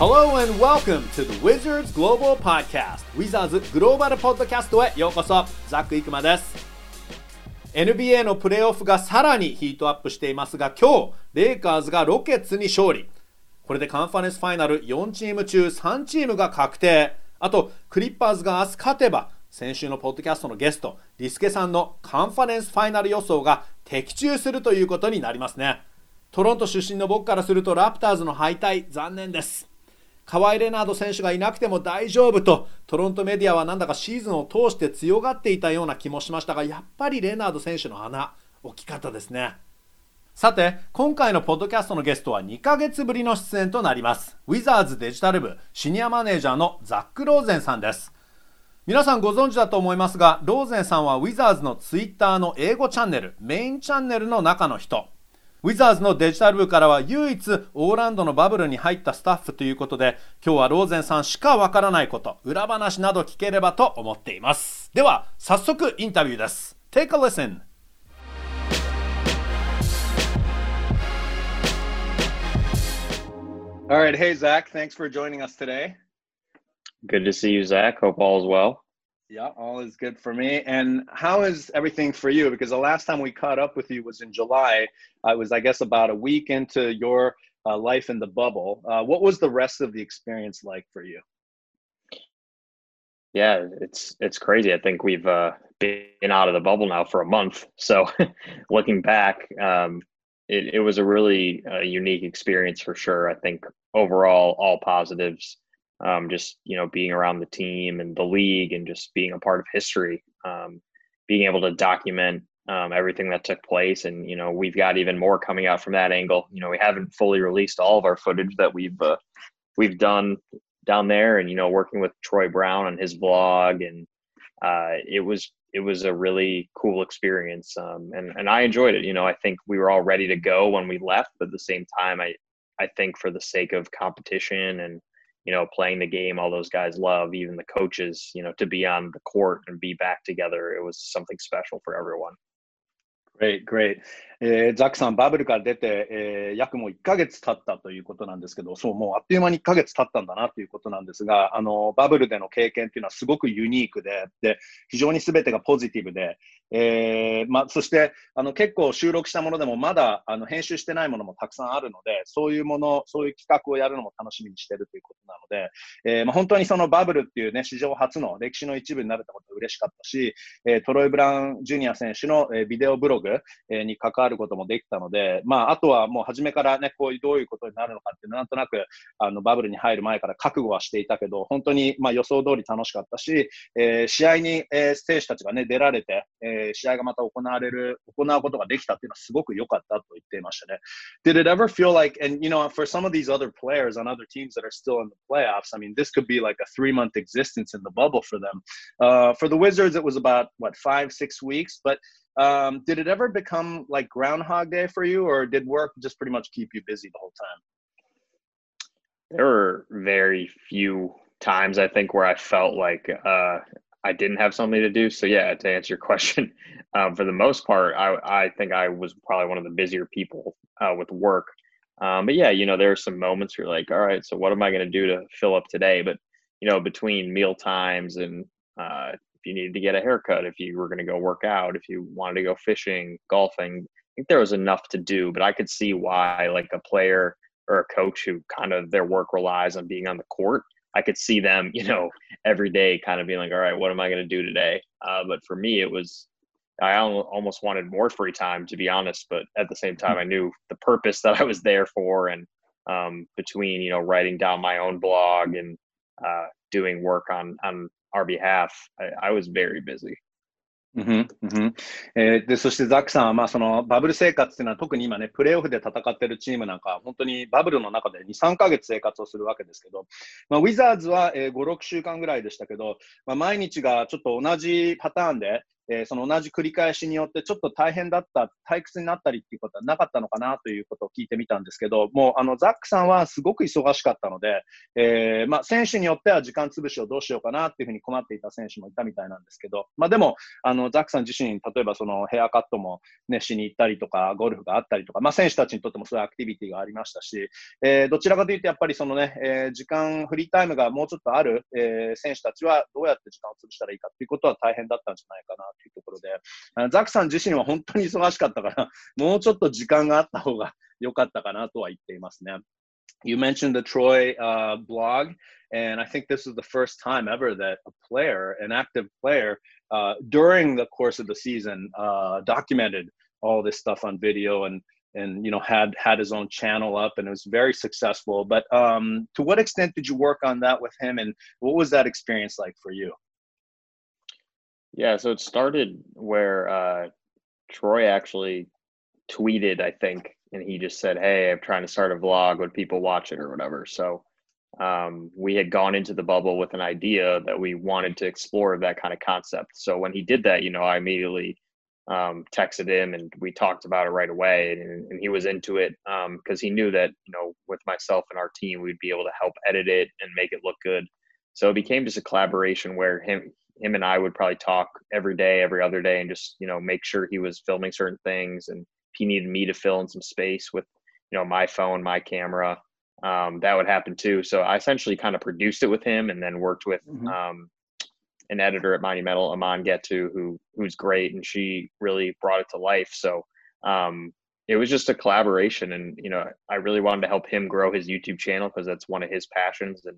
Hello and welcome to the Wizards Global Podcast. Wizards グローバルポッドキャストへようこそ。ザック・イクマです。NBA のプレーオフがさらにヒートアップしていますが今日レイカーズがロケッツに勝利。これでカンファレンスファイナル4チーム中3チームが確定。あとクリッパーズが明日勝てば先週のポッドキャストのゲストリスケさんのカンファレンスファイナル予想が的中するということになりますね。トロント出身の僕からするとラプターズの敗退残念です。カワイ・レナード選手がいなくても大丈夫とトロントメディアはなんだかシーズンを通して強がっていたような気もしましたがやっぱりレナード選手の穴大きかったですね。さて今回のポッドキャストのゲストは2ヶ月ぶりの出演となります。ウィザーズデジタル部シニアマネージャーのザック・ローゼンさんです。皆さんご存知だと思いますがローゼンさんはウィザーズのツイッターの英語チャンネルメインチャンネルの中の人。ウィザーズのデジタル部からは唯一オーランドのバブルに入ったスタッフということで今日はローゼンさんしかわからないこと裏話など聞ければと思っていますでは早速インタビューです Take a listen All right. Hey, Zach. Thanks for joining us today. Good to see you, Zach. Hope all is well. Yeah, all is good for me. And how is everything for you? Because the last time we caught up with you was in July. I was, I guess, about a week into your uh, life in the bubble. Uh, what was the rest of the experience like for you? Yeah, it's it's crazy. I think we've uh, been out of the bubble now for a month. So, looking back, um, it, it was a really uh, unique experience for sure. I think overall, all positives. Um, just you know, being around the team and the league, and just being a part of history. Um, being able to document um, everything that took place, and you know, we've got even more coming out from that angle. You know, we haven't fully released all of our footage that we've uh, we've done down there, and you know, working with Troy Brown on his vlog, and uh, it was it was a really cool experience um, and and I enjoyed it. You know, I think we were all ready to go when we left, but at the same time, I I think for the sake of competition and you know playing the game all those guys love, even the coaches, you know, to be on the court and be back together, it was something special for everyone. Great, great. えー、ザックさん、バブルから出て、えー、約もう1ヶ月経ったということなんですけど、そう、もうあっという間に1ヶ月経ったんだなということなんですが、あの、バブルでの経験っていうのはすごくユニークで、で、非常に全てがポジティブで、えー、まあ、そして、あの、結構収録したものでもまだ、あの、編集してないものもたくさんあるので、そういうもの、そういう企画をやるのも楽しみにしてるということなので、えー、まあ、本当にそのバブルっていうね、史上初の歴史の一部になれたことは嬉しかったし、えー、トロイ・ブラウン・ジュニア選手の、えー、ビデオブログ、えー、に関わることもできたので、まあ、あとはもう初めからね、こういうどういうことになるのかっていうなんとなく、あの、バブルに入る前から覚悟はしていたけど、本当に、まあ、予想通り楽しかったし、えー、試合に、えー、選手たちがね、出られて、えー、試合がまた行われる、行うことができたっていうのはすごく良かったと言っていましたね。Did it ever feel like, and you know, for some of these other players on other teams that are still in the playoffs, I mean, this could be like a three month existence in the bubble for them. Uh, for the Wizards, it was about, what, five, six weeks, but um, did it ever become like Groundhog Day for you, or did work just pretty much keep you busy the whole time? There were very few times I think where I felt like uh, I didn't have something to do. So yeah, to answer your question, um, for the most part, I, I think I was probably one of the busier people uh, with work. Um, but yeah, you know, there are some moments where you're like, all right, so what am I going to do to fill up today? But you know, between meal times and uh, if you needed to get a haircut, if you were going to go work out, if you wanted to go fishing, golfing. I think there was enough to do, but I could see why, like a player or a coach who kind of their work relies on being on the court, I could see them, you know, every day kind of being like, all right, what am I going to do today? Uh, but for me, it was, I almost wanted more free time, to be honest. But at the same time, I knew the purpose that I was there for. And um, between, you know, writing down my own blog and uh, doing work on, on our behalf, I, I was very busy. うんうんえー、でそしてザックさんは、まあ、そのバブル生活というのは特に今ね、プレーオフで戦っているチームなんか、本当にバブルの中で2、3か月生活をするわけですけど、まあ、ウィザーズは、えー、5、6週間ぐらいでしたけど、まあ、毎日がちょっと同じパターンで、えー、その同じ繰り返しによってちょっと大変だった、退屈になったりっていうことはなかったのかなということを聞いてみたんですけど、もうあのザックさんはすごく忙しかったので、えー、まあ、選手によっては時間潰しをどうしようかなっていうふうに困っていた選手もいたみたいなんですけど、まあ、でも、あのザックさん自身、例えばそのヘアカットも、ね、しに行ったりとか、ゴルフがあったりとか、まあ、選手たちにとってもそういうアクティビティがありましたし、えー、どちらかというとやっぱりそのね、えー、時間、フリータイムがもうちょっとある、え、選手たちはどうやって時間を潰したらいいかっていうことは大変だったんじゃないかなというところで、ザックさん自身は本当に忙しかったから、もうちょっと時間があった方が良かったかなとは言っていますね。You mentioned the Troy uh, blog, and I think this is the first time ever that a player, an active player, uh, during the course of the season, uh, documented all this stuff on video and and you know had had his own channel up and it was very successful. But um, to what extent did you work on that with him, and what was that experience like for you? yeah, so it started where uh, Troy actually tweeted, I think, and he just said, "Hey, I'm trying to start a vlog. Would people watch it or whatever?" So um, we had gone into the bubble with an idea that we wanted to explore that kind of concept. So when he did that, you know, I immediately um, texted him and we talked about it right away, and, and he was into it because um, he knew that you know with myself and our team, we'd be able to help edit it and make it look good. So it became just a collaboration where him him and I would probably talk every day, every other day, and just you know make sure he was filming certain things, and if he needed me to fill in some space with you know my phone, my camera, um, that would happen too. So I essentially kind of produced it with him, and then worked with mm-hmm. um, an editor at Monumental, Aman Getu, who who's great, and she really brought it to life. So um, it was just a collaboration, and you know I really wanted to help him grow his YouTube channel because that's one of his passions, and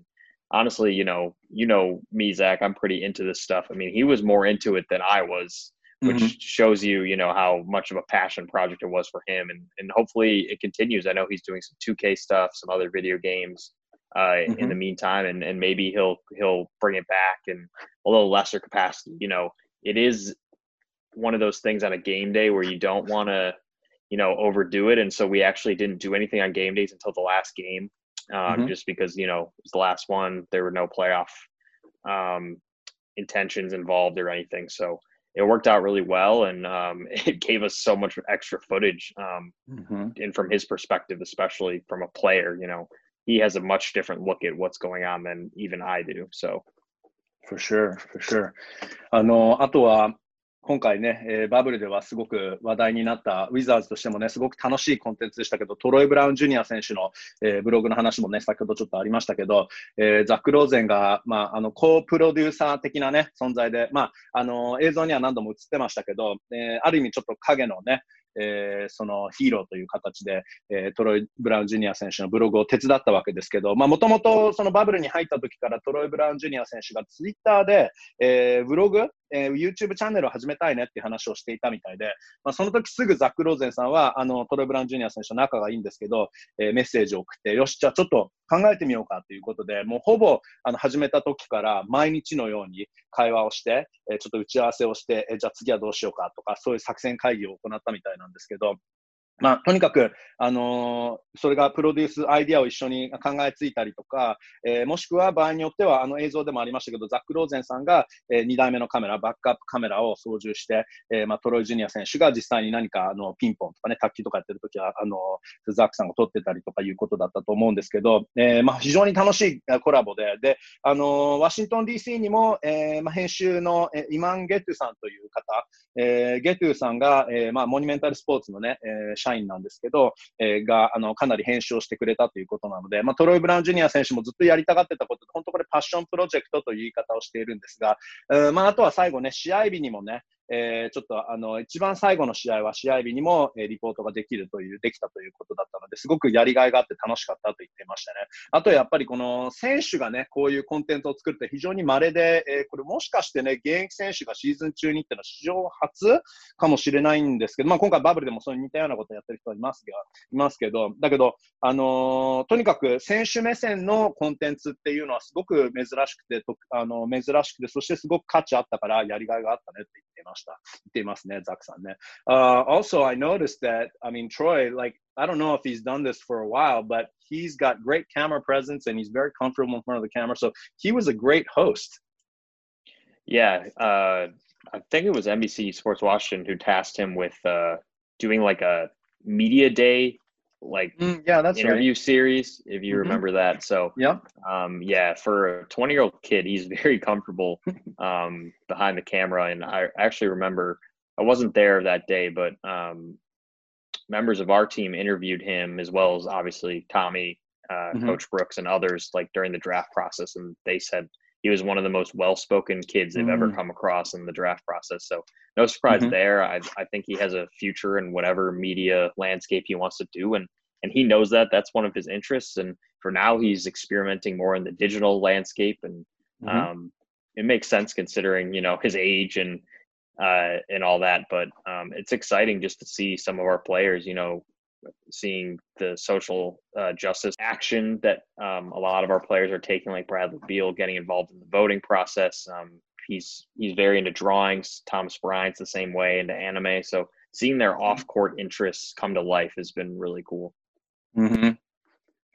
honestly, you know, you know me, Zach, I'm pretty into this stuff. I mean, he was more into it than I was, which mm-hmm. shows you, you know, how much of a passion project it was for him. And and hopefully it continues. I know he's doing some 2K stuff, some other video games uh, mm-hmm. in the meantime, and and maybe he'll he'll bring it back in a little lesser capacity. You know, it is one of those things on a game day where you don't want to you know overdo it and so we actually didn't do anything on game days until the last game um, mm-hmm. just because you know it was the last one. There were no playoff um, intentions involved or anything, so it worked out really well, and um, it gave us so much extra footage. Um, mm-hmm. And from his perspective, especially from a player, you know, he has a much different look at what's going on than even I do. So. For sure, for sure. あの、あとは、 今回ね、えー、バブルではすごく話題になったウィザーズとしてもね、すごく楽しいコンテンツでしたけど、トロイ・ブラウン・ジュニア選手の、えー、ブログの話もね、先ほどちょっとありましたけど、えー、ザック・ローゼンが、まあ、あの、コープロデューサー的なね、存在で、まあ、あの、映像には何度も映ってましたけど、え、ある意味ちょっと影のね、えー、そのヒーローという形で、えー、トロイ・ブラウン・ジュニア選手のブログを手伝ったわけですけど、もともとそのバブルに入った時からトロイ・ブラウン・ジュニア選手がツイッターで、えー、ブログ、えー、YouTube チャンネルを始めたいねっていう話をしていたみたいで、まあ、その時すぐザック・ローゼンさんは、あの、トレ・ブラン・ジュニア選手と仲がいいんですけど、えー、メッセージを送って、よし、じゃあちょっと考えてみようかということで、もうほぼあの始めた時から毎日のように会話をして、えー、ちょっと打ち合わせをして、えー、じゃあ次はどうしようかとか、そういう作戦会議を行ったみたいなんですけど、まあ、とにかく、あのー、それがプロデュースアイディアを一緒に考えついたりとか、えー、もしくは場合によっては、あの映像でもありましたけど、ザック・ローゼンさんが、えー、2台目のカメラ、バックアップカメラを操縦して、えまあ、トロイ・ジュニア選手が実際に何かあのピンポンとかね、卓球とかやってるときは、あのザックさんが撮ってたりとかいうことだったと思うんですけど、えまあ、非常に楽しいコラボで、で、あの、ワシントン DC にも、えまあ、編集の、え、イマン・ゲトゥさんという方、え、ゲトゥさんが、えまあ、モニュメンタルスポーツのね、え、社員なんですけど、えー、が、あの、かなり編集をしてくれたということなので、まあ、トロイ・ブラウン・ジュニア選手もずっとやりたがってたことで、本当これパッションプロジェクトという言い方をしているんですが、うん、まあ、あとは最後ね、試合日にもね、えー、ちょっとあの、一番最後の試合は試合日にも、えー、リポートができるという、できたということだったので、すごくやりがいがあって楽しかったと言ってましたね。あとやっぱりこの選手がね、こういうコンテンツを作るって非常に稀で、えー、これもしかしてね、現役選手がシーズン中にっていうのは史上初かもしれないんですけど、まあ今回バブルでもそう似たようなことをやってる人はいますが、いますけど、だけど、あのー、とにかく選手目線のコンテンツっていうのはすごく珍しくて、とあの珍しくて、そしてすごく価値あったからやりがいがあったねって言って。います、Also, I noticed that, I mean, Troy, like, I don't know if he's done this for a while, but he's got great camera presence and he's very comfortable in front of the camera. So he was a great host. Yeah, uh, I think it was NBC Sports Washington who tasked him with uh, doing like a media day, like Mm, yeah, that's interview right. series, if you Mhm. remember that. So, Yeah. um, yeah, for a 20 year old kid, he's very comfortable um, behind the camera. And I actually remember I wasn't there that day, but um, members of our team interviewed him as well as obviously Tommy, uh, Mhm. Coach Brooks, and others like during the draft process. And they said he was one of the most well spoken kids they've ever Mm. come across in the draft process. So, no surprise Mhm. there. I, I think he has a future in whatever media landscape he wants to do. And and he knows that that's one of his interests. And for now, he's experimenting more in the digital landscape, and Mhm. um, it makes sense considering you know his age and uh, and all that. But um, it's exciting just to see some of our players, you know, seeing the social uh, justice action that um, a lot of our players are taking, like Bradley Beal getting involved in the voting process. Um, he's he's very into drawings. Thomas Bryant's the same way into anime. So seeing their off court interests come to life has been really cool. Mhm.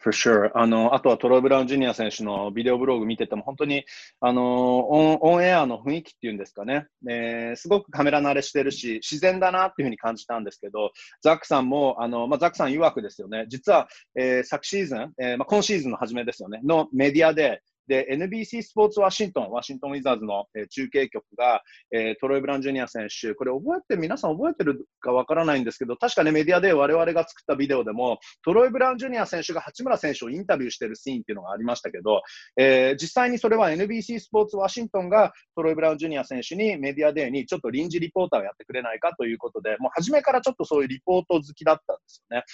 For sure. あの、あとはトロイ・ブラウン・ジュニア選手のビデオブログ見てても、本当に、あの、オンオンエアの雰囲気っていうんですかね、えーすごくカメラ慣れしてるし、自然だなっていうふうに感じたんですけど、ザックさんも、あの、まあ、ザックさん曰くですよね、実は、えー昨シーズン、えーまあ、今シーズンの初めですよね、のメディアで、で、NBC スポーツワシントン、ワシントンウィザーズの、えー中継局が、えートロイ・ブラウン・ジュニア選手、これ覚えて、皆さん覚えてるかわからないんですけど、確かね、メディアで我々が作ったビデオでも、トロイ・ブラウン・ジュニア選手が八村選手をインタビューしてるシーンっていうのがありましたけど、えー実際にそれは NBC スポーツワシントンがトロイ・ブラウン・ジュニア選手にメディアデーにちょっと臨時リポーターをやってくれないかということで、もう初めからちょっとそういうリポート好きだったんですよね。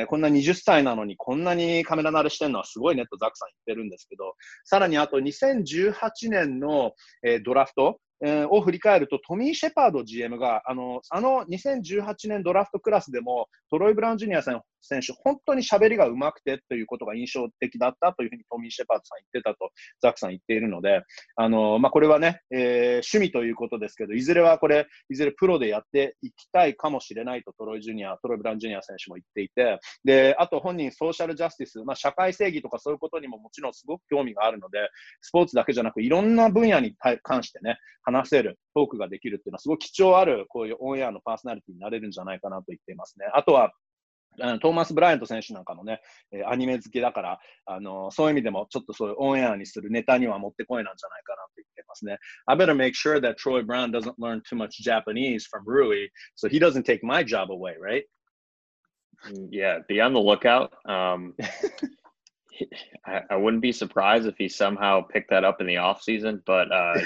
えーこんな20歳なのにこんなにカメラ慣れしてるのはすごいねとザックさん言ってるんですけど、さらにあと2018年の、えードラフト、えーを振り返ると、トミー・シェパード GM が、あの、あの2018年ドラフトクラスでも、トロイ・ブラウン・ジュニア選選手、本当に喋りが上手くてということが印象的だったというふうにトミー・シェパードさん言ってたと、ザックさん言っているので、あの、まあ、これはね、えー趣味ということですけど、いずれはこれ、いずれプロでやっていきたいかもしれないとトロイ・ジュニア、トロイ・ブラン・ジュニア選手も言っていて、で、あと本人、ソーシャルジャスティス、まあ、社会正義とかそういうことにももちろんすごく興味があるので、スポーツだけじゃなく、いろんな分野に関してね、話せる、トークができるっていうのは、すごく貴重ある、こういうオンエアのパーソナリティになれるんじゃないかなと言っていますね。あとは、あのトーマス・ブライアント選手なんかもね、えーアニメ好きだから、あのそういう意味でもちょっとそういうオンエアにするネタにはもってこいなんじゃないかなと言ってますね。I better make sure that Troy Brown doesn't learn too much Japanese from Rui, so he doesn't take my job away, right? Mm, Yeah, be on the lookout. Um, I, I wouldn't be surprised if he somehow picked that up in the off season, but uh,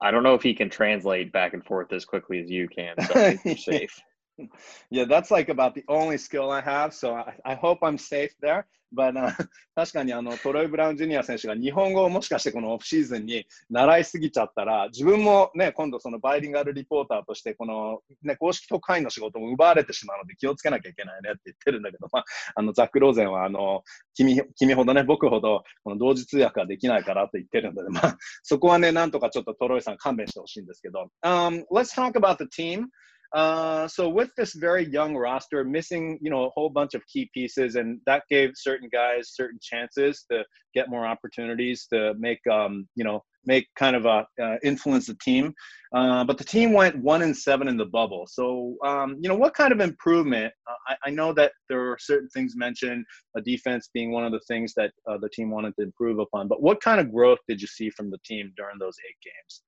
I don't know if he can translate back and forth as quickly as you can. So I think you're safe. Yeah, that's like about the only skill I have, so I, I hope I'm safe there. But、uh, 確かにあのトロイ・ブラウン・ジュニア選手が日本語をもしかしてこのオフシーズンに習いすぎちゃったら、自分もね、今度そのバイリンガルリポーターとして、この、ね、公式特派員の仕事も奪われてしまうので気をつけなきゃいけないねって言ってるんだけど、まあ、あのザック・ローゼンはあの君君ほどね、僕ほどこの同時通訳ができないからと言ってるので、まあ、そこはね、なんとかちょっとトロイさん勘弁してほしいんですけど。Um, let's talk about the team. Uh, so with this very young roster, missing you know a whole bunch of key pieces, and that gave certain guys certain chances to get more opportunities to make um, you know make kind of a uh, influence the team. Uh, but the team went one and seven in the bubble. So um, you know what kind of improvement? Uh, I, I know that there are certain things mentioned, a defense being one of the things that uh, the team wanted to improve upon. But what kind of growth did you see from the team during those eight games?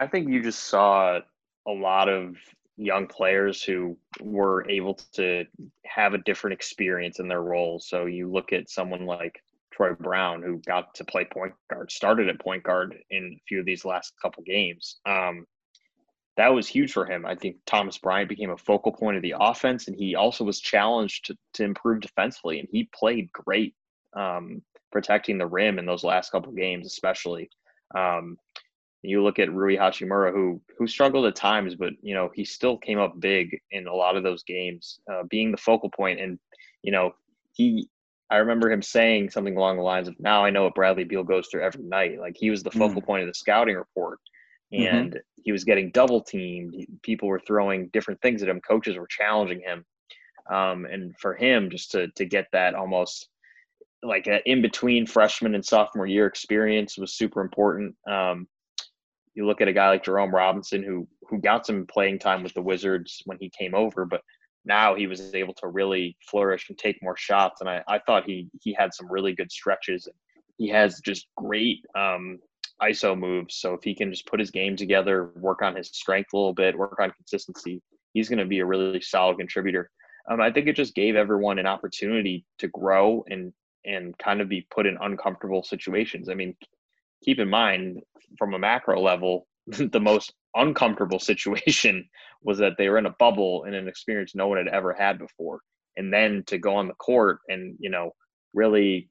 I think you just saw a lot of young players who were able to have a different experience in their roles. So you look at someone like Troy Brown, who got to play point guard, started at point guard in a few of these last couple games. Um, that was huge for him. I think Thomas Bryant became a focal point of the offense, and he also was challenged to, to improve defensively, and he played great um, protecting the rim in those last couple games, especially. Um, you look at Rui Hachimura, who who struggled at times, but you know he still came up big in a lot of those games, uh, being the focal point. And you know he, I remember him saying something along the lines of, "Now I know what Bradley Beal goes through every night." Like he was the focal point of the scouting report, Mhm. and he was getting double teamed. People were throwing different things at him. Coaches were challenging him, um, and for him just to to get that almost like an in between freshman and sophomore year experience was super important. Um, you look at a guy like Jerome Robinson who who got some playing time with the Wizards when he came over, but now he was able to really flourish and take more shots. And I, I thought he he had some really good stretches. He has just great um, ISO moves. So if he can just put his game together, work on his strength a little bit, work on consistency, he's going to be a really solid contributor. Um, I think it just gave everyone an opportunity to grow and and kind of be put in uncomfortable situations. I mean, keep in mind from a macro level, the most uncomfortable situation was that they were in a bubble in an experience no one had ever had before. And then to go on the court and, you know, really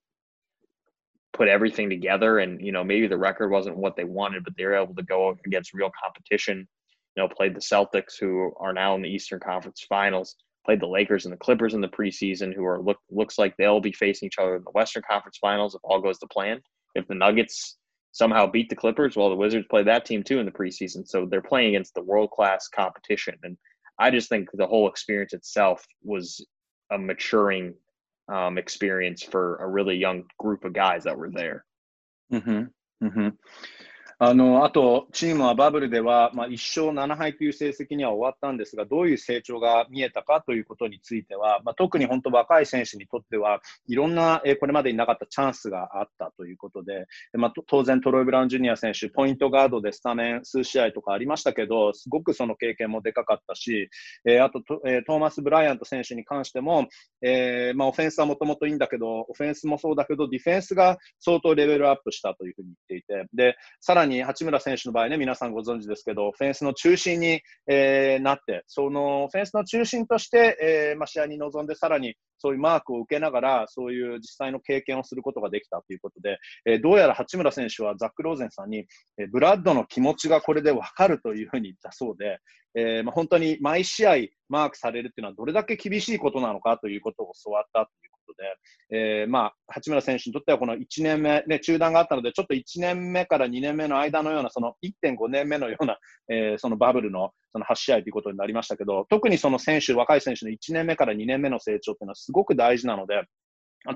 put everything together and, you know, maybe the record wasn't what they wanted, but they were able to go against real competition. You know, played the Celtics who are now in the Eastern Conference Finals, played the Lakers and the Clippers in the preseason who are look looks like they'll be facing each other in the Western Conference Finals if all goes to plan. If the Nuggets somehow beat the Clippers. Well, the Wizards played that team too in the preseason, so they're playing against the world class competition. And I just think the whole experience itself was a maturing um, experience for a really young group of guys that were there. Mm-hmm. Mm-hmm. あの、あと、チームはバブルでは、まあ、1勝7敗という成績には終わったんですが、どういう成長が見えたかということについては、まあ、特に本当若い選手にとっては、いろんな、えこれまでになかったチャンスがあったということで、まあ、当然トロイ・ブラウン・ジュニア選手、ポイントガードでスタメン数試合とかありましたけど、すごくその経験もでかかったし、え、あとト,、えー、トーマス・ブライアント選手に関しても、えーまあ、オフェンスはもともといいんだけど、オフェンスもそうだけど、ディフェンスが相当レベルアップしたというふうに言っていて、で、さらにに八村選手の場合ね、皆さんご存知ですけど、フェンスの中心に、えー、なって、そのフェンスの中心として、えーまあ、試合に臨んで、さらにそういうマークを受けながら、そういう実際の経験をすることができたということで、えー、どうやら八村選手はザック・ローゼンさんに、え、ブラッドの気持ちがこれで分かるというふうに言ったそうで、えまあ、本当に毎試合マークされるというのはどれだけ厳しいことなのかということを教わったということで、えー、まあ、八村選手にとってはこの1年目、ね、中断があったので、ちょっと1年目から2年目の間のような、その1.5年目のような、えー、そのバブルのその8試合ということになりましたけど、特にその選手、若い選手の1年目から2年目の成長というのはすごく大事なので、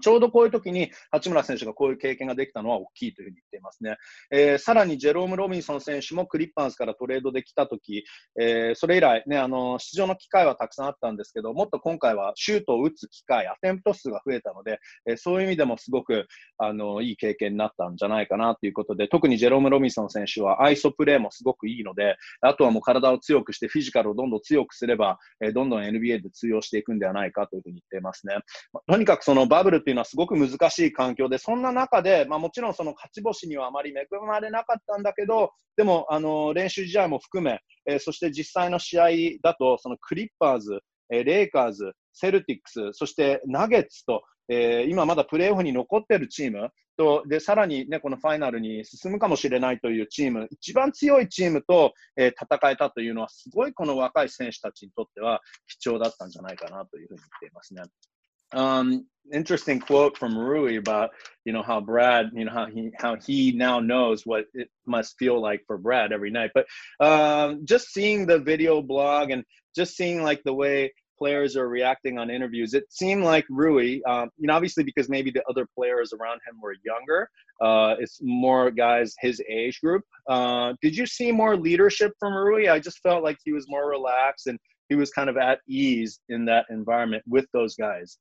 ちょうどこういう時に八村選手がこういう経験ができたのは大きいというふうに言っていますね。えー、さらにジェローム・ロビンソン選手もクリッパーズからトレードできた時、えー、それ以来、ね、あの出場の機会はたくさんあったんですけど、もっと今回はシュートを打つ機会、アテンプト数が増えたので、えー、そういう意味でもすごくあのいい経験になったんじゃないかなということで、特にジェローム・ロビンソン選手はアイソプレーもすごくいいので、あとはもう体を強くしてフィジカルをどんどん強くすれば、えー、どんどん NBA で通用していくんではないかというふうに言っていますね。まあ、とにかくそのバブルっていうのはすごく難しい環境で、そんな中で、まあ、もちろんその勝ち星にはあまり恵まれなかったんだけど、でもあの練習試合も含め、えー、そして実際の試合だと、そのクリッパーズ、えー、レイカーズ、セルティックス、そしてナゲッツと、えー、今まだプレーオフに残っているチームと、で、さらにね、このファイナルに進むかもしれないというチーム、一番強いチームと、えー、戦えたというのは、すごいこの若い選手たちにとっては貴重だったんじゃないかなというふうに言っていますね。Um, interesting quote from Rui about you know how Brad you know how he how he now knows what it must feel like for Brad every night. But um, just seeing the video blog and just seeing like the way players are reacting on interviews, it seemed like Rui, um, you know, obviously because maybe the other players around him were younger, uh, it's more guys his age group. Uh, did you see more leadership from Rui? I just felt like he was more relaxed and he was kind of at ease in that environment with those guys.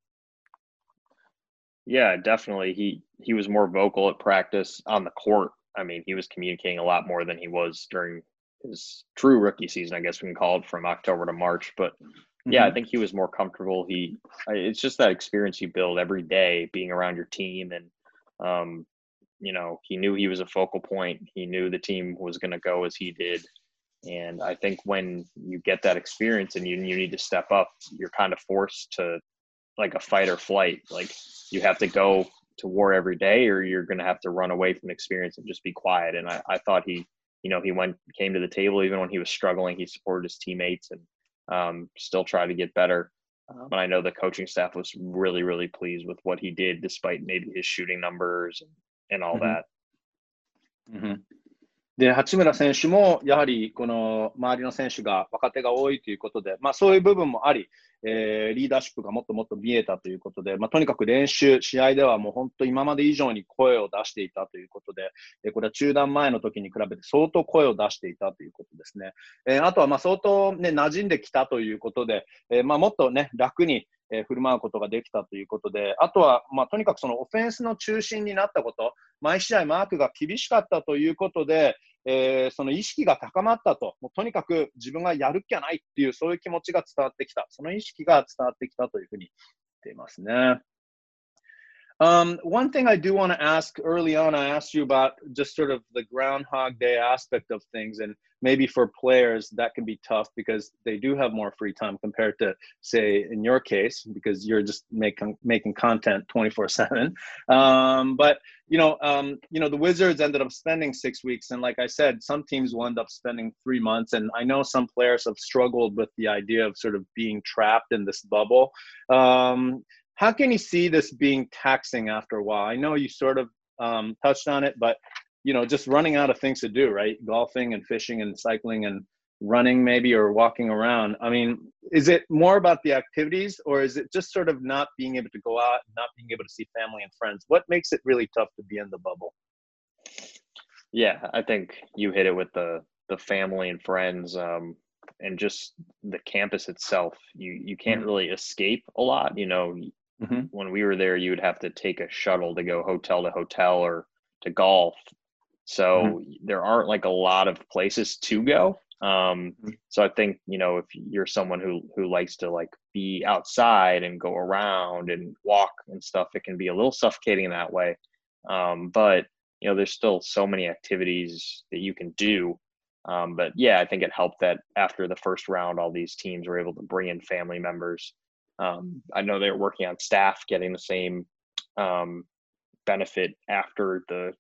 Yeah, definitely. He he was more vocal at practice on the court. I mean, he was communicating a lot more than he was during his true rookie season, I guess we can call it from October to March. But yeah, mm-hmm. I think he was more comfortable. He it's just that experience you build every day being around your team and um you know, he knew he was a focal point. He knew the team was going to go as he did. And I think when you get that experience and you, you need to step up, you're kind of forced to like a fight or flight. Like you have to go to war every day or you're going to have to run away from experience and just be quiet. And I, I thought he, you know, he went, came to the table, even when he was struggling, he supported his teammates and um, still tried to get better. Um, and I know the coaching staff was really, really pleased with what he did, despite maybe his shooting numbers and, and all mm-hmm. that. Mm-hmm. で、八村選手も、やはりこの周りの選手が若手が多いということで、まあ、そういう部分もあり、えー、リーダーシップがもっともっと見えたということで、まあ、とにかく練習、試合ではもう本当、今まで以上に声を出していたということで、え、これは中断前の時に比べて相当声を出していたということですね。えー、あとはま相当、ね、馴染んできたということで、えーま、もっと、ね、楽にえ、振る舞うことができたということで、あとは、まあ、とにかくそのオフェンスの中心になったこと、毎試合マークが厳しかったということで、えー、その意識が高まったと、もうとにかく自分がやる気はないっていう、そういう気持ちが伝わってきた、その意識が伝わってきたというふうに言っていますね。Um, one thing I do want to ask early on, I asked you about just sort of the Groundhog Day aspect of things, and maybe for players that can be tough because they do have more free time compared to, say, in your case, because you're just making making content 24 seven. Um, but you know, um, you know, the Wizards ended up spending six weeks, and like I said, some teams will end up spending three months. And I know some players have struggled with the idea of sort of being trapped in this bubble. Um, how can you see this being taxing after a while? I know you sort of um, touched on it, but you know, just running out of things to do, right? Golfing and fishing and cycling and running maybe or walking around. I mean, is it more about the activities or is it just sort of not being able to go out, not being able to see family and friends? What makes it really tough to be in the bubble? Yeah, I think you hit it with the the family and friends. Um, and just the campus itself you you can't mm-hmm. really escape a lot you know Mm-hmm. When we were there, you would have to take a shuttle to go hotel to hotel or to golf. So mm-hmm. there aren't like a lot of places to go. Um, mm-hmm. so I think you know if you're someone who who likes to like be outside and go around and walk and stuff, it can be a little suffocating in that way. Um, but you know, there's still so many activities that you can do. Um, but yeah, I think it helped that after the first round, all these teams were able to bring in family members um, I know they're working on staff getting the same um, benefit after the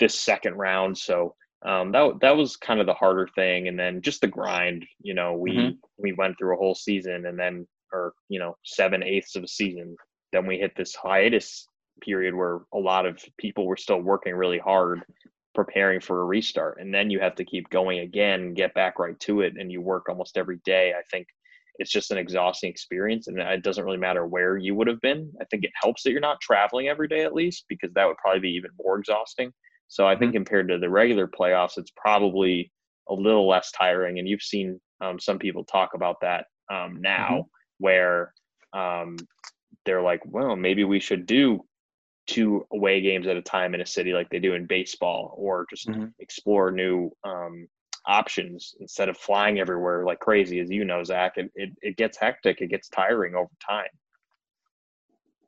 this second round. So um, that that was kind of the harder thing, and then just the grind. You know, we mm-hmm. we went through a whole season, and then or you know seven eighths of a season. Then we hit this hiatus period where a lot of people were still working really hard preparing for a restart and then you have to keep going again get back right to it and you work almost every day i think it's just an exhausting experience and it doesn't really matter where you would have been i think it helps that you're not traveling every day at least because that would probably be even more exhausting so i think mm-hmm. compared to the regular playoffs it's probably a little less tiring and you've seen um, some people talk about that um, now mm-hmm. where um, they're like well maybe we should do two away games at a time in a city like they do in baseball or just mm-hmm. explore new um, options instead of flying everywhere like crazy, as you know, Zach. It, it, it gets hectic, it gets tiring over time.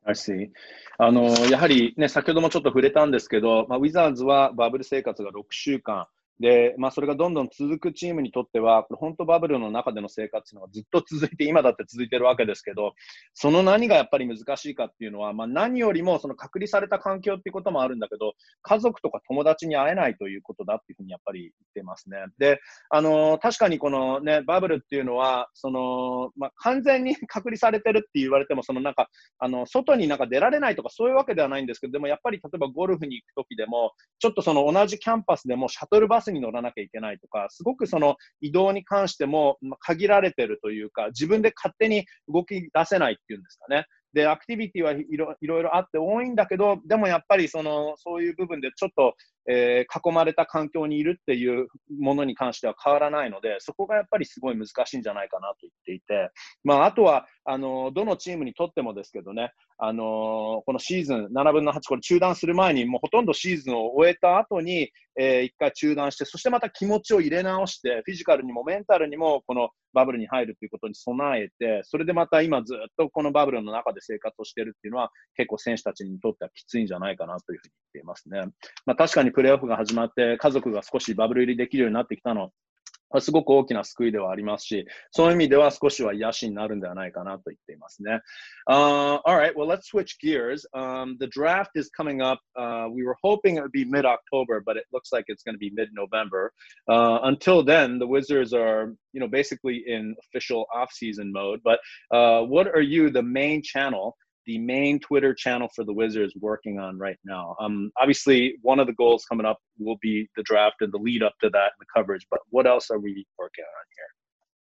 I see. あのやはりね、先ほどもちょっと触れたんですけど、まあ、ウィザーズはバブル生活が6週間、 で、まあ、それがどんどん続くチームにとっては、これ本当バブルの中での生活のがずっと続いて、今だって続いてるわけですけど、その何がやっぱり難しいかっていうのは、まあ、何よりもその隔離された環境っていうこともあるんだけど、家族とか友達に会えないということだっていうふうにやっぱり言ってますね。で、あの確かにこのね、バブルっていうのは、その、まあ、完全に隔離されてるって言われても、そのなんか、あの、外になんか出られないとかそういうわけではないんですけど、でもやっぱり例えばゴルフに行くときでも、ちょっとその同じキャンパスでもシャトルバスに乗らなきゃいけないとか、すごくその移動に関しても限られてるというか、自分で勝手に動き出せないっていうんですかね。で、アクティビティはいろいろあって多いんだけど、でもやっぱりその、そういう部分でちょっと、えー、囲まれた環境にいるっていうものに関しては変わらないので、そこがやっぱりすごい難しいんじゃないかなと言っていて、まあ、あとは、あの、どのチームにとってもですけどね、あのこのシーズン7分の8、これ中断する前に、もうほとんどシーズンを終えた後に、えー、一回中断して、そしてまた気持ちを入れ直して、フィジカルにもメンタルにも、このバブルに入るということに備えて、それでまた今ずっとこのバブルの中で生活をしているっていうのは、結構選手たちにとってはきついんじゃないかなというふうに言っていますね。まあ、確かにプレーオフが始まって、家族が少しバブル入りできるようになってきたのすごく大きな救いではありますし、そういう意味では少しは癒しになるんではないかなと言っていますね。Uh, all right, well, let's switch gears. Um, the draft is coming up. Uh, we were hoping it would be mid October, but it looks like it's going to be mid November. Uh, until then, the Wizards are, you know, basically in official off season mode. But uh, what are you, the main channel? The main Twitter channel for the Wizards working on right now? Um, obviously, one of the goals coming up will be the draft and the lead up to that and the coverage. But what else are we working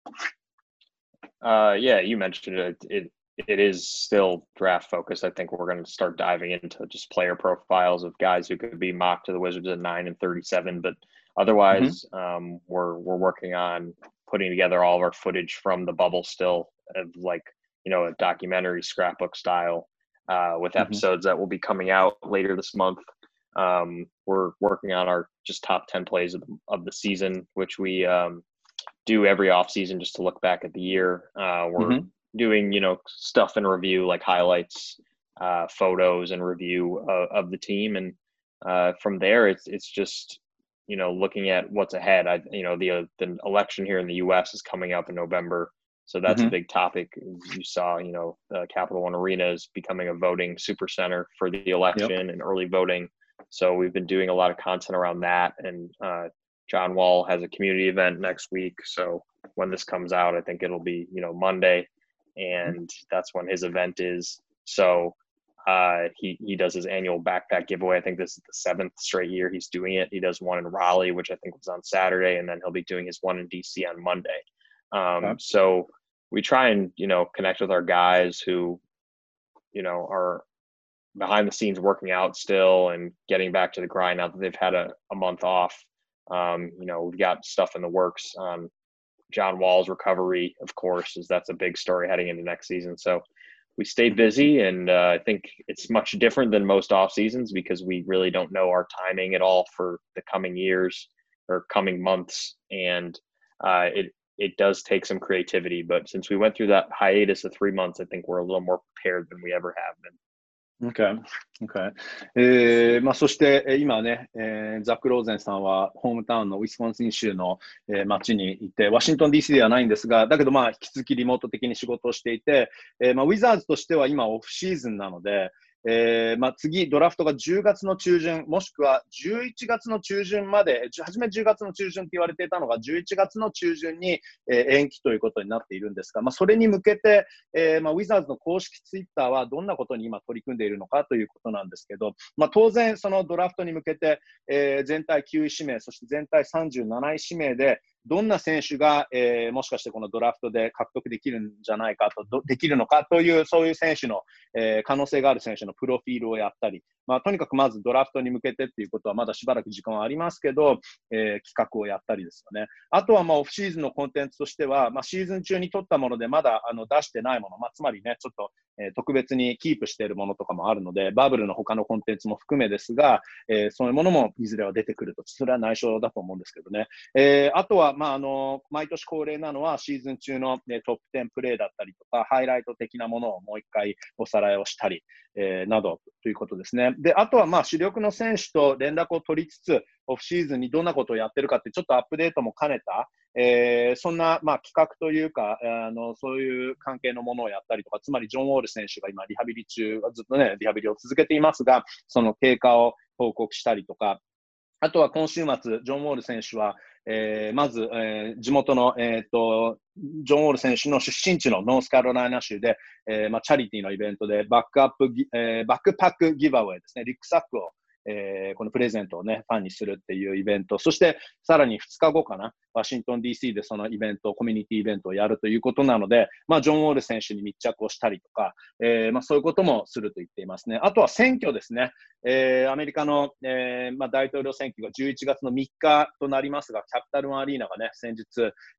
on here? Uh, yeah, you mentioned it. It it is still draft focused. I think we're going to start diving into just player profiles of guys who could be mocked to the Wizards at nine and thirty-seven. But otherwise, mm-hmm. um, we're we're working on putting together all of our footage from the bubble still of like you know a documentary scrapbook style uh, with mm-hmm. episodes mm-hmm. that will be coming out later this month. Um, we're working on our just top ten plays of the, of the season, which we um, do every off season just to look back at the year. Uh, we're mm-hmm. doing you know stuff and review like highlights, uh, photos and review of, of the team, and uh, from there it's it's just you know looking at what's ahead. I you know the uh, the election here in the U.S. is coming up in November. So that's mm-hmm. a big topic. You saw, you know, uh, Capital One Arena is becoming a voting super center for the election yep. and early voting. So we've been doing a lot of content around that. And uh, John Wall has a community event next week. So when this comes out, I think it'll be, you know, Monday, mm-hmm. and that's when his event is. So uh, he he does his annual backpack giveaway. I think this is the seventh straight year he's doing it. He does one in Raleigh, which I think was on Saturday, and then he'll be doing his one in DC on Monday. Um. So we try and you know connect with our guys who you know are behind the scenes working out still and getting back to the grind now that they've had a, a month off. Um, you know we've got stuff in the works. On john wall's recovery of course is that's a big story heading into next season. So we stay busy and uh, i think it's much different than most off seasons because we really don't know our timing at all for the coming years or coming months. And uh, it it does take some creativity. But since we went through that hiatus of three months, I think we're a little more prepared than we ever have been. Okay. Okay. えーまあ、そして、え、今ね、えー、ザック・ローゼンさんはホームタウンのウィスコンシン州の、えー、町にいて、ワシントン DC ではないんですが、だけどまあ引き続きリモート的に仕事をしていて、えーまあ、ウィザーズとしては今オフシーズンなので、えーまあ、次、ドラフトが10月の中旬、もしくは11月の中旬まで、初め10月の中旬って言われていたのが、11月の中旬に、えー、延期ということになっているんですが、まあ、それに向けて、えーまあ、ウィザーズの公式ツイッターはどんなことに今取り組んでいるのかということなんですけど、まあ、当然、そのドラフトに向けて、えー、全体9位指名、そして全体37位指名で、どんな選手が、えー、もしかしてこのドラフトで獲得できるんじゃないかと、できるのかという、そういう選手の、えー、可能性がある選手のプロフィールをやったり、まあ、とにかくまずドラフトに向けてっていうことはまだしばらく時間はありますけど、えー、企画をやったりですよね。あとはまあオフシーズンのコンテンツとしては、まあ、シーズン中に取ったものでまだあの出してないもの、まあ、つまりね、ちょっと、えー、特別にキープしているものとかもあるので、バブルの他のコンテンツも含めですが、えー、そういうものもいずれは出てくると、それは内緒だと思うんですけどね。えー、あとは、まあ、あの、毎年恒例なのはシーズン中の、ね、トップ10プレーだったりとか、ハイライト的なものをもう一回おさらいをしたり、えー、などということですね。で、あとはまあ主力の選手と連絡を取りつつ、オフシーズンにどんなことをやってるかって、ちょっとアップデートも兼ねた、えー、そんなまあ企画というか、あのそういう関係のものをやったりとか、つまりジョン・ウォール選手が今、リハビリ中、ずっとね、リハビリを続けていますが、その経過を報告したりとか、あとは今週末、ジョン・ウォール選手は、えー、まず、えー、地元の、えーと、ジョン・ウォール選手の出身地のノースカロライナ州で、えーまあ、チャリティーのイベントでバックアップ、えー、バックパックギバウェイですね、リックサックをえー、このプレゼントをね、ファンにするっていうイベント、そしてさらに2日後かな、ワシントン DC でそのイベント、コミュニティイベントをやるということなので、まあ、ジョン・ウォール選手に密着をしたりとか、えー、まあ、そういうこともすると言っていますね。あとは選挙ですね。えー、アメリカの、えー、まあ、大統領選挙が11月の3日となりますが、キャピタルワンアリーナがね、先日、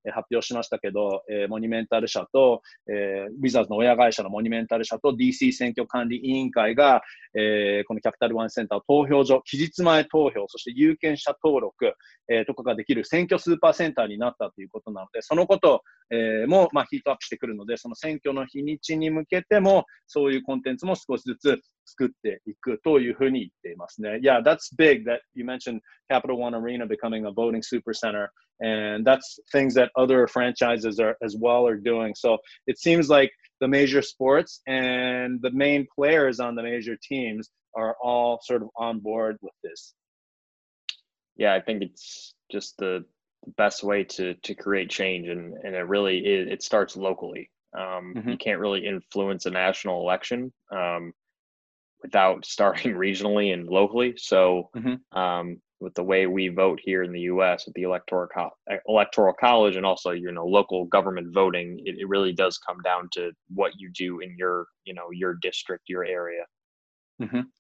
え発表しましたけど、えモニュメンタル社と、えウィザーズの親会社のモニュメンタル社と DC 選挙管理委員会が、えこのキャピタルワンセンター投票所、期日前投票、そして有権者登録、えとかができる選挙スーパーセンターになったということなので、そのこと、えも、まあ、ヒートアップしてくるので、その選挙の日にちに向けても、そういうコンテンツも少しずつ作っていくというふうに言っていますね。Yeah, that's big that you mentioned Capital One Arena becoming a voting super center. And that's things that other franchises are as well are doing. So it seems like the major sports and the main players on the major teams are all sort of on board with this. Yeah, I think it's just the best way to to create change and and it really is, it starts locally Um, Mhm. You can't really influence a national election um, without starting regionally and locally. So, Mhm. um, with the way we vote here in the U.S. with the electoral co- electoral college and also you know local government voting, it, it really does come down to what you do in your you know your district, your area. うん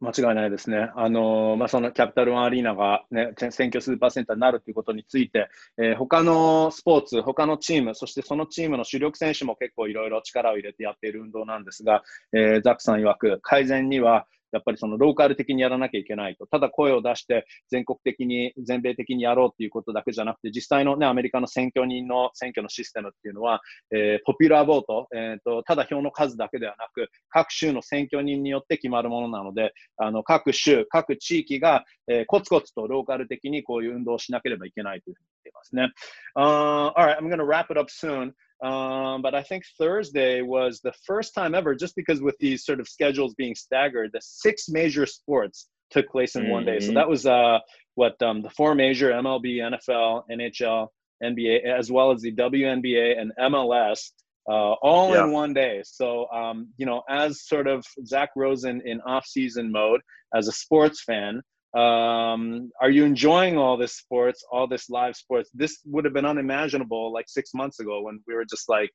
間違いないですね。あのまあ、そのキャピタルワンアリーナが、ね、選挙スーパーセンターになるということについて、えー他のスポーツ、他のチーム、そしてそのチームの主力選手も結構いろいろ力を入れてやっている運動なんですが、えーザックさん曰く、改善にはやっぱりそのローカル的にやらなきゃいけないと。ただ声を出して全国的に、全米的にやろうっていうことだけじゃなくて、実際のね、アメリカの選挙人の選挙のシステムっていうのは、えーポピュラーボート、えーと、ただ票の数だけではなく、各州の選挙人によって決まるものなので、あの各州、各地域が、えーコツコツとローカル的にこういう運動をしなければいけないというふうに言っていますね。Uh, alright, I'm going to wrap it up soon. Um, but I think Thursday was the first time ever, just because with these sort of schedules being staggered, the six major sports took place in one day. So Mhm. that was uh, what um, the four major MLB, NFL, NHL, NBA, as well as the WNBA and MLS, uh, all Yeah. in one day. So, um, you know, as sort of Zach Rosen in off-season mode, as a sports fan, um, are you enjoying all this sports, all this live sports? This would have been unimaginable like six months ago when we were just like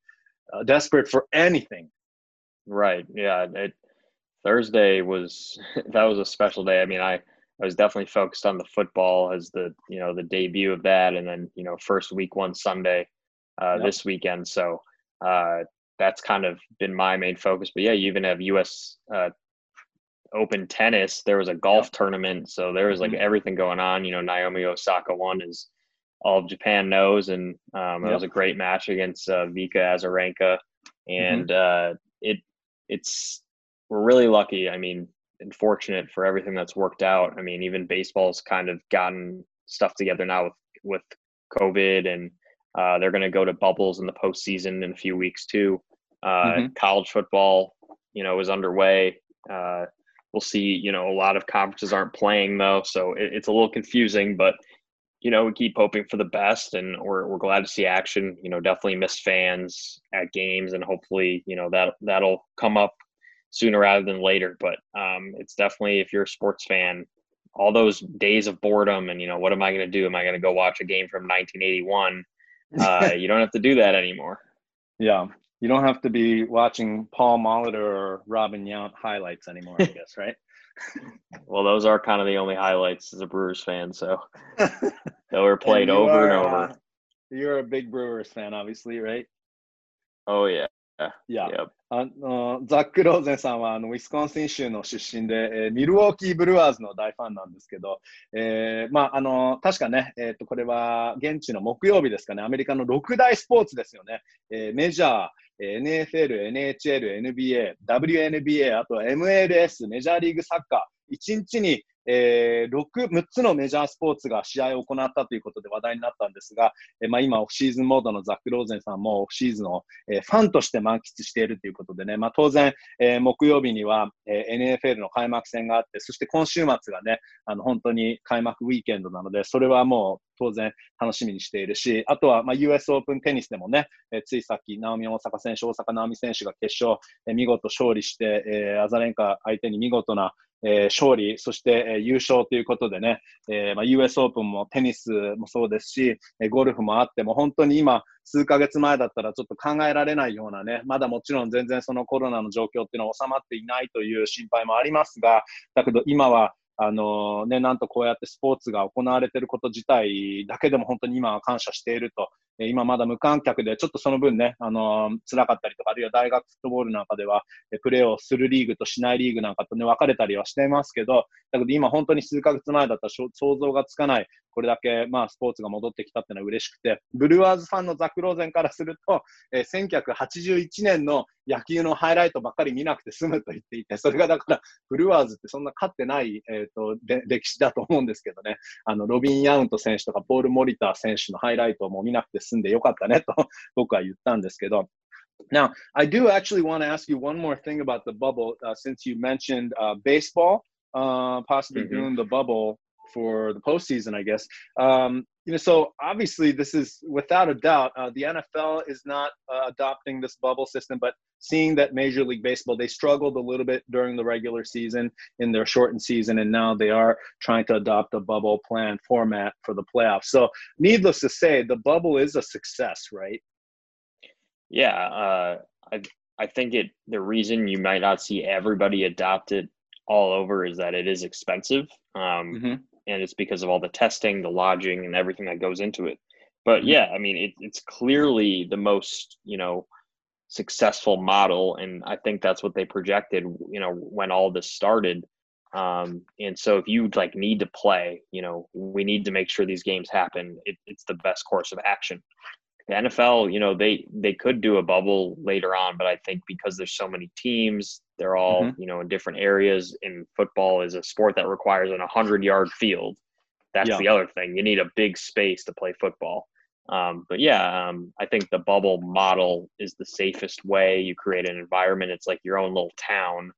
uh, desperate for anything. Right. Yeah. It, Thursday was that was a special day. I mean, I I was definitely focused on the football as the you know the debut of that, and then you know first week one Sunday uh, Yep. this weekend. So uh, that's kind of been my main focus. But yeah, you even have U.S. Open tennis. There was a golf tournament, so there was like Mhm. everything going on. You know, Naomi Osaka won, as all of Japan knows, and um, it Yep. was a great match against uh, Vika Azarenka, and uh, it it's we're really lucky. I mean, and fortunate for everything that's worked out. I mean, even baseball's kind of gotten stuff together now with with COVID, and uh, they're going to go to bubbles in the postseason in a few weeks too. Uh, Mhm. College football, you know, is underway. Uh, we'll see. You know, a lot of conferences aren't playing though, so it, it's a little confusing. But you know, we keep hoping for the best, and we're we're glad to see action. You know, definitely miss fans at games, and hopefully, you know that that'll come up sooner rather than later. But um, it's definitely if you're a sports fan, all those days of boredom and you know what am I going to do? Am I going to go watch a game from 1981? Uh, you don't have to do that anymore. Yeah You don't have to be watching Paul Molitor or Robin Yount highlights anymore, I guess, right? Well, those are kind of the only highlights as a Brewers fan. So they were played you over and are, over. uh, you're a big Brewers fan, obviously, right? Oh yeah, Yeah. yep. あのザック・ローゼンさんはあのウィスコンシン州の出身で、えーミルウォーキー・ブルワーズの大ファンなんですけど、えーまあ、あの確かね、えー、とこれは現地の木曜日ですかね、アメリカの6大スポーツですよね、えーメジャー、えー NFL、NHL、NBA、WNBA、あと MLS、メジャーリーグサッカー、1日に、えー、6, 6つのメジャースポーツが試合を行ったということで話題になったんですが、えーまあ、今、オフシーズンモードのザック・ローゼンさんもオフシーズンをえーファンとして満喫しているということでね、まあ、当然、えー木曜日には、え NFL の開幕戦があって、そして今週末がね、あの本当に開幕ウィーケンドなので、それはもう当然楽しみにしているし、あとは、まあ、US オープンテニスでもね、えーついさっき、ナオミ大阪選手、大阪直美選手が決勝、えー見事勝利して、えーアザレンカ相手に見事な、えー勝利、そして、えー優勝ということでね、えーまあ、US オープンもテニスもそうですし、えーゴルフもあって、も本当に今、数ヶ月前だったらちょっと考えられないようなね、まだもちろん全然そのコロナの状況っていうのは収まっていないという心配もありますが、だけど今は、あのね、なんとこうやってスポーツが行われていること自体だけでも本当に今は感謝していると。今まだ無観客でちょっとその分ね、あのー辛かったりとか、あるいは大学フットボールなんかでは、プレーをするリーグとしないリーグなんかとね、分かれたりはしてますけど、だけど今本当に数ヶ月前だったら想像がつかない、これだけまあスポーツが戻ってきたっていうのは嬉しくて、ブルワーズファンのザック・ローゼンからすると、えー1981年の野球のハイライトばっかり見なくて済むと言っていて、それがだから、ブルワーズってそんな勝ってない、えー、とで歴史だと思うんですけどね、あのロビン・ヤウント選手とかポール・モリター選手のハイライトをもう見なくて済んでよかったねと僕は言ったんですけど、Now, I do actually want to ask you one more thing about the bubble, uh, since you mentioned uh, baseball, uh, possibly Mhm. doing the bubble for the postseason, I guess. Um, you know, so obviously this is without a doubt uh, the NFL is not uh, adopting this bubble system, but seeing that Major League Baseball they struggled a little bit during the regular season in their shortened season, and now they are trying to adopt a bubble plan format for the playoffs. So, needless to say, the bubble is a success, right? Yeah, uh, I I think it. The reason you might not see everybody adopt it all over is that it is expensive. Um, mm-hmm. And it's because of all the testing, the lodging, and everything that goes into it. But mm-hmm. yeah, I mean, it, it's clearly the most, you know, successful model. And I think that's what they projected, you know, when all this started. Um, and so if you like need to play, you know, we need to make sure these games happen. It, it's the best course of action the NFL, you know, they they could do a bubble later on, but I think because there's so many teams, they're all mm-hmm. you know in different areas. And football is a sport that requires an 100 yard field. That's yeah. the other thing. You need a big space to play football. Um, but yeah, um, I think the bubble model is the safest way. You create an environment. It's like your own little town,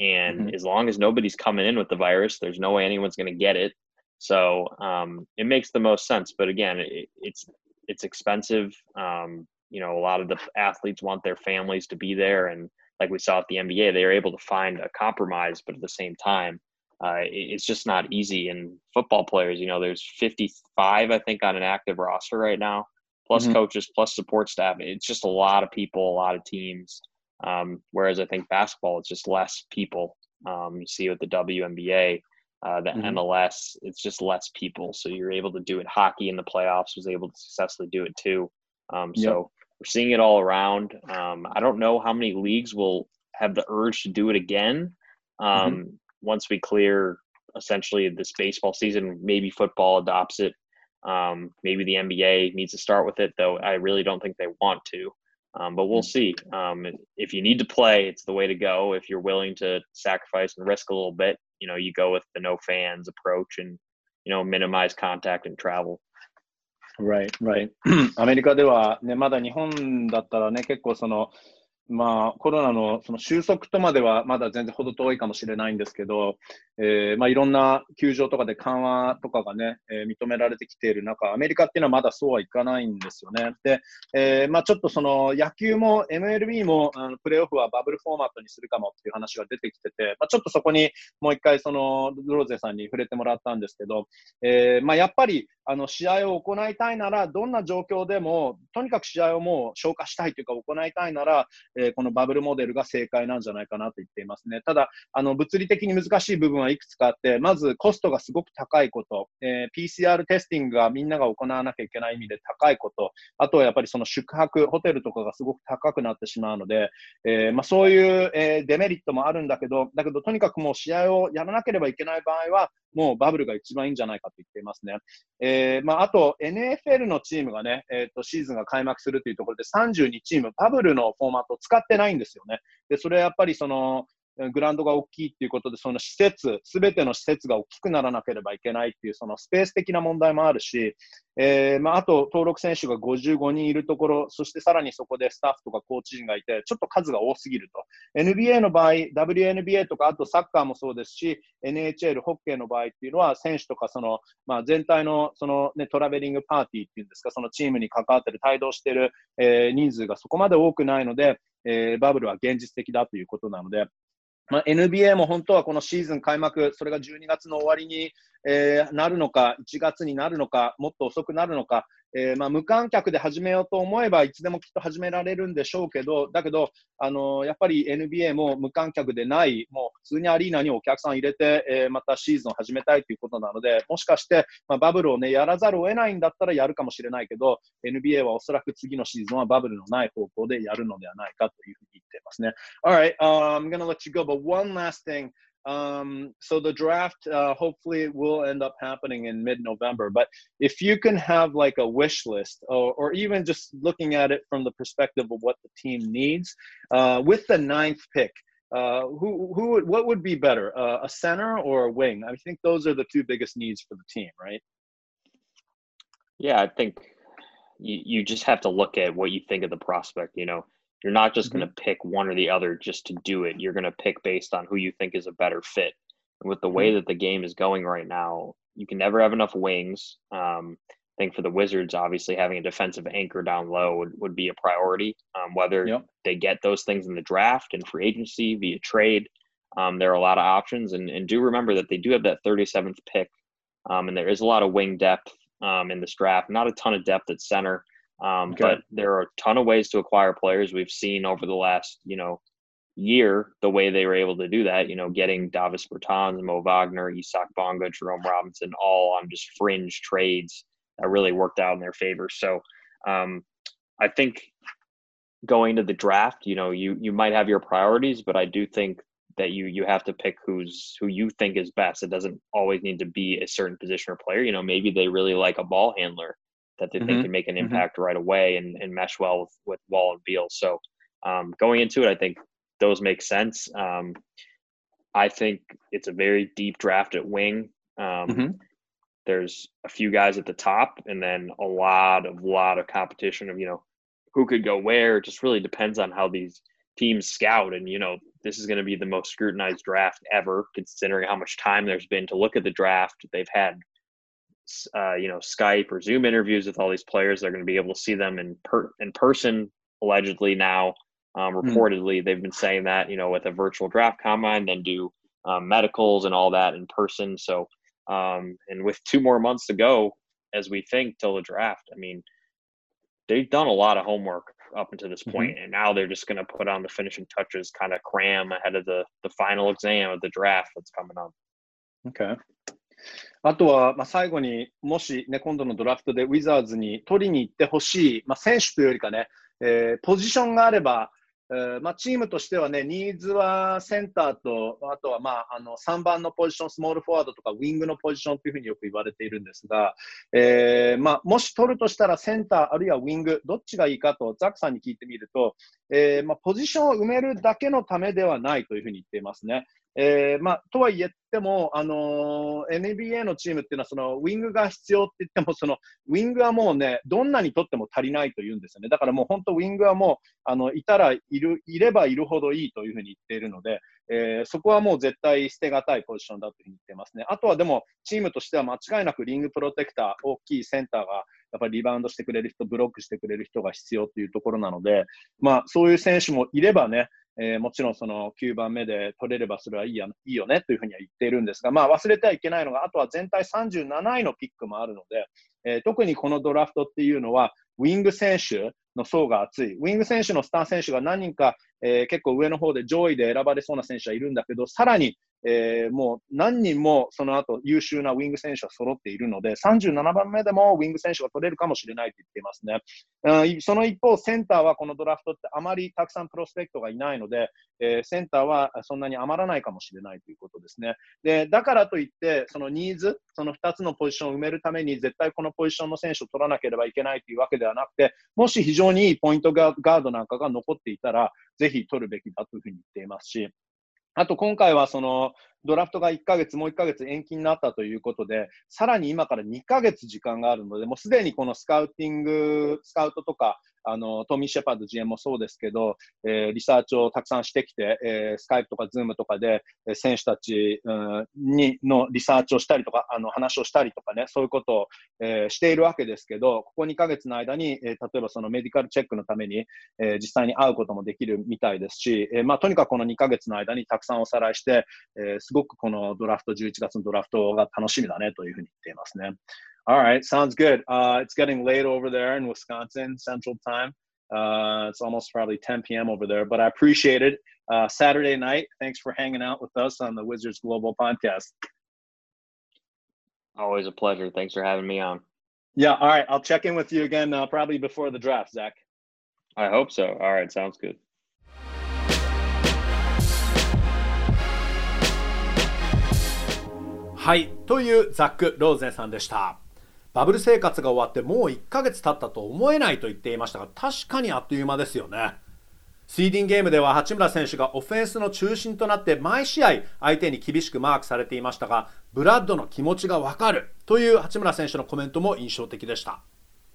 and mm-hmm. as long as nobody's coming in with the virus, there's no way anyone's going to get it. So um, it makes the most sense. But again, it, it's it's expensive. Um, you know, a lot of the athletes want their families to be there, and like we saw at the NBA, they are able to find a compromise, but at the same time, uh, it's just not easy. And football players, you know, there's 55, I think, on an active roster right now, plus mm-hmm. coaches, plus support staff. It's just a lot of people, a lot of teams. Um, whereas I think basketball, it's just less people. Um, you see with the WNBA, uh, the mm-hmm. MLS, it's just less people. So you're able to do it. Hockey in the playoffs was able to successfully do it too. Um, yep. So we're seeing it all around. Um, I don't know how many leagues will have the urge to do it again um, mm-hmm. once we clear essentially this baseball season. Maybe football adopts it. Um, maybe the NBA needs to start with it, though. I really don't think they want to. Um, but we'll mm. see. Um, if you need to play, it's the way to go. If you're willing to sacrifice and risk a little bit, you know, you go with the no fans approach and, you know, minimize contact and travel. Right, right. アメリカではね、まだ日本だったらね、結構その、 まあ、コロナのその収束とまではまだ全然程遠いかもしれないんですけど、えーまあ、いろんな球場とかで緩和とかがね、えー、認められてきている中、アメリカっていうのはまだそうはいかないんですよね。で、えーまあ、ちょっとその野球も MLB もあのプレーオフはバブルフォーマットにするかもっていう話が出てきてて、まあ、ちょっとそこにもう一回そのローゼさんに触れてもらったんですけど、えま、やっぱりあの試合を行いたいなら、どんな状況でも、とにかく試合をもう消化したいというか行いたいなら、えー、このバブルモデルが正解なんじゃないかなと言っていますね。ただ、あの物理的に難しい部分はいくつかあって、まずコストがすごく高いこと、えー、PCR テスティングがみんなが行わなきゃいけない意味で高いこと、あとはやっぱりその宿泊、ホテルとかがすごく高くなってしまうので、えー、まあ、そういう、えー、デメリットもあるんだけど、だけどとにかくもう試合をやらなければいけない場合は、もうバブルが一番いいんじゃないかと言っていますね。えーまあ、あと、NFL のチームがね、えーと、シーズンが開幕するというところで32チーム、バブルのフォーマットを使ってないんですよね。で、それはやっぱりその、グラウンドが大きいっていうことで、その施設、すべての施設が大きくならなければいけないっていう、そのスペース的な問題もあるし、えー、まあ、あと登録選手が55人いるところ、そしてさらにそこでスタッフとかコーチ陣がいて、ちょっと数が多すぎると。NBA の場合、WNBA とか、あとサッカーもそうですし、NHL、ホッケーの場合っていうのは、選手とかその、まあ、全体のその、ね、トラベリングパーティーっていうんですか、そのチームに関わってる、帯同してる、えー、人数がそこまで多くないので、えー、バブルは現実的だということなので、まあ、NBA も本当はこのシーズン開幕、それが12月の終わりに、えー、なるのか、1月になるのか、もっと遅くなるのか、えー、まあ、無観客で始めようと思えばいつでもきっと始められるんでしょうけど、だけど、あのー、やっぱり NBA も無観客でない、もう普通にアリーナにお客さん入れて、えー、またシーズンを始めたいということなので、もしかして、まあ、バブルを、ね、やらざるを得ないんだったらやるかもしれないけど、NBA はおそらく次のシーズンはバブルのない方向でやるのではないかというふうに言ってますね。Alright,、uh, I'm gonna let you go, but one last thing. Um, so the draft uh, hopefully it will end up happening in mid-November. But if you can have like a wish list, or, or even just looking at it from the perspective of what the team needs, uh, with the ninth pick, uh, who who would what would be better, uh, a center or a wing? I think those are the two biggest needs for the team, right? Yeah, I think you you just have to look at what you think of the prospect. You know, you're not just mm-hmm. going to pick one or the other just to do it. You're going to pick based on who you think is a better fit. And with the way mm-hmm. that the game is going right now, you can never have enough wings. Um, think for the Wizards, obviously having a defensive anchor down low would, would be a priority. Um, whether yep. they get those things in the draft and free agency via trade, um, there are a lot of options. And, and do remember that they do have that 37th pick, um, and there is a lot of wing depth um, in this draft. Not a ton of depth at center, um, okay. but there are a ton of ways to acquire players. We've seen over the last, you know, year the way they were able to do that. You know, getting Davis Bertans, Mo Wagner, Isaac Bonga, Jerome Robinson, all on just fringe trades that really worked out in their favor. So um, I think going to the draft, you know, you you might have your priorities, but I do think that you you have to pick who's who you think is best. It doesn't always need to be a certain position or player. You know, maybe they really like a ball handler that they mm-hmm. think can make an mm-hmm. impact mm-hmm. right away and, and mesh well with, with Wall and Beal. So um, going into it, I think those make sense. Um, I think it's a very deep draft at wing. Um, mm-hmm there's a few guys at the top and then a lot of lot of competition of you know who could go where it just really depends on how these teams scout and you know this is going to be the most scrutinized draft ever considering how much time there's been to look at the draft they've had uh, you know skype or zoom interviews with all these players they're going to be able to see them in per in person allegedly now um, hmm. reportedly mm. they've been saying that you know with a virtual draft combine then do um, medicals and all that in person so um, and with two more months to go, as we think till the draft, I mean, they've done a lot of homework up until this point, mm-hmm. and now they're just going to put on the finishing touches, kind of cram ahead of the the final exam of the draft that's coming up. Okay. あとは、まあ、最後にもし、ね、今度のドラフトでウィザーズに取りに行ってほしい、まあ、選手というよりかね、えー、ポジションがあれば、えーまあ、チームとしてはね、ニーズはセンターと、あとは、まあ、あの3番のポジション、スモールフォワードとかウィングのポジションというふうによく言われているんですが、えーまあ、もし取るとしたらセンターあるいはウィング、どっちがいいかとザクさんに聞いてみると、えーまあ、ポジションを埋めるだけのためではないというふうに言っていますね。えーまあ、とはいえても、あのー、NBA のチームっていうのはそのウィングが必要って言ってもそのウィングはもうねどんなにとっても足りないというんですよね。だからもう本当ウィングはもうあのいたらいるいればいるほどいいというふうに言っているので、えー、そこはもう絶対捨てがたいポジションだというふうに言ってますね。あとはでもチームとしては間違いなくリングプロテクター大きいセンターがやっぱりリバウンドしてくれる人ブロックしてくれる人が必要というところなので、まあ、そういう選手もいればねえー、もちろんその9番目で取れればそれはいいやいいよねというふうには言っているんですが、まあ、忘れてはいけないのが、あとは全体37位のピックもあるので、えー、特にこのドラフトっていうのは、ウィング選手の層が厚い。ウィング選手のスター選手が何人か、えー、結構上の方で上位で選ばれそうな選手はいるんだけど、さらにえー、もう何人もその後優秀なウィング選手は揃っているので、37番目でもウィング選手が取れるかもしれないと言っていますね。うん、その一方、センターはこのドラフトってあまりたくさんプロスペクトがいないので、えー、センターはそんなに余らないかもしれないということですね。でだからといって、そのニーズ、その2つのポジションを埋めるために絶対このポジションの選手を取らなければいけないというわけではなくて、もし非常にいいポイントガードなんかが残っていたら、ぜひ取るべきだというふうに言っていますし、あと今回はそのドラフトが1ヶ月、もう1ヶ月延期になったということで、さらに今から2ヶ月時間があるので、もうすでにこのスカウティング、スカウトとか、あの、トミー・シェパード GM もそうですけど、えー、リサーチをたくさんしてきて、えー、スカイプとかズームとかで、え、選手たち、うん、に、のリサーチをしたりとか、あの、話をしたりとかね、そういうことを、えー、しているわけですけど、ここ2ヶ月の間に、え、例えばそのメディカルチェックのために、え、実際に会うこともできるみたいですし、え、まあ、とにかくこの2ヶ月の間にたくさんおさらいして、えー、ごくこのドラフト、11月のドラフトが楽しみだねというふうに言っていますね。All right, sounds good. Uh, it's getting late over there in Wisconsin Central Time. Uh, it's almost probably 10 p.m. over there, but I appreciate it. Uh, Saturday night, thanks for hanging out with us on the Wizards Global Podcast. Always a pleasure. Thanks for having me on. Yeah, all right. I'll check in with you again uh, probably before the draft, Zach. I hope so. All right, sounds good. はい、というザック・ローゼンさんでした。バブル生活が終わってもう1ヶ月経ったと思えないと言っていましたが確かにあっという間ですよね。シーディンゲームでは八村選手がオフェンスの中心となって毎試合相手に厳しくマークされていましたがブラッドの気持ちがわかる。という八村選手のコメントも印象的でした。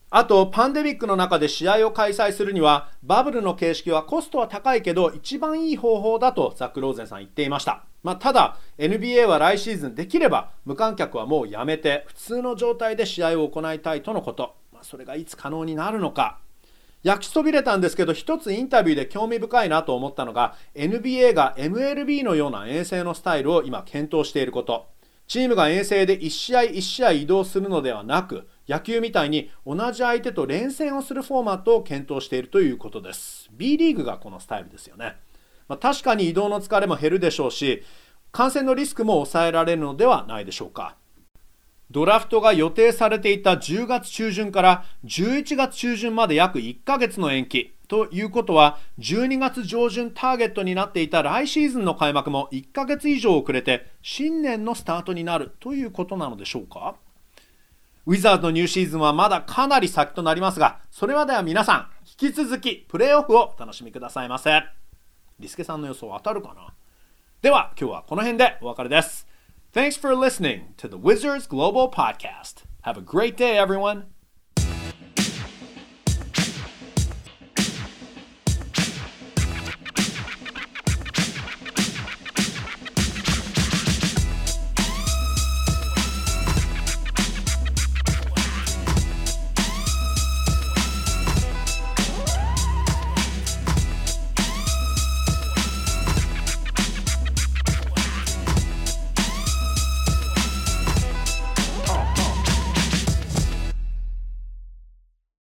あとパンデミックの中で試合を開催するにはバブルの形式はコストは高いけど一番いい方法だとザック・ローゼンさん言っていました。まあ、ただ NBA は来シーズンできれば無観客はもうやめて普通の状態で試合を行いたいとのこと、まあ、それがいつ可能になるのか。焼きそびれたんですけど一つインタビューで興味深いなと思ったのが NBA が MLB のような遠征のスタイルを今検討していること。チームが遠征で1試合1試合移動するのではなく野球みたいに同じ相手と連戦をするフォーマットを検討しているということです。B リーグがこのスタイルですよね、まあ、確かに移動の疲れも減るでしょうし感染のリスクも抑えられるのではないでしょうか。ドラフトが予定されていた10月中旬から11月中旬まで約1ヶ月の延期ということは12月上旬ターゲットになっていた来シーズンの開幕も1ヶ月以上遅れて新年のスタートになるということなのでしょうか。ウィザーズのニューシーズンはまだかなり先となりますがそれまでは皆さん引き続きプレーオフをお楽しみくださいませ。リスケさんの予想当たるかなでは今日はこの辺でお別れです Thanks for listening to the Wizards Global Podcast. Have a great day, everyone.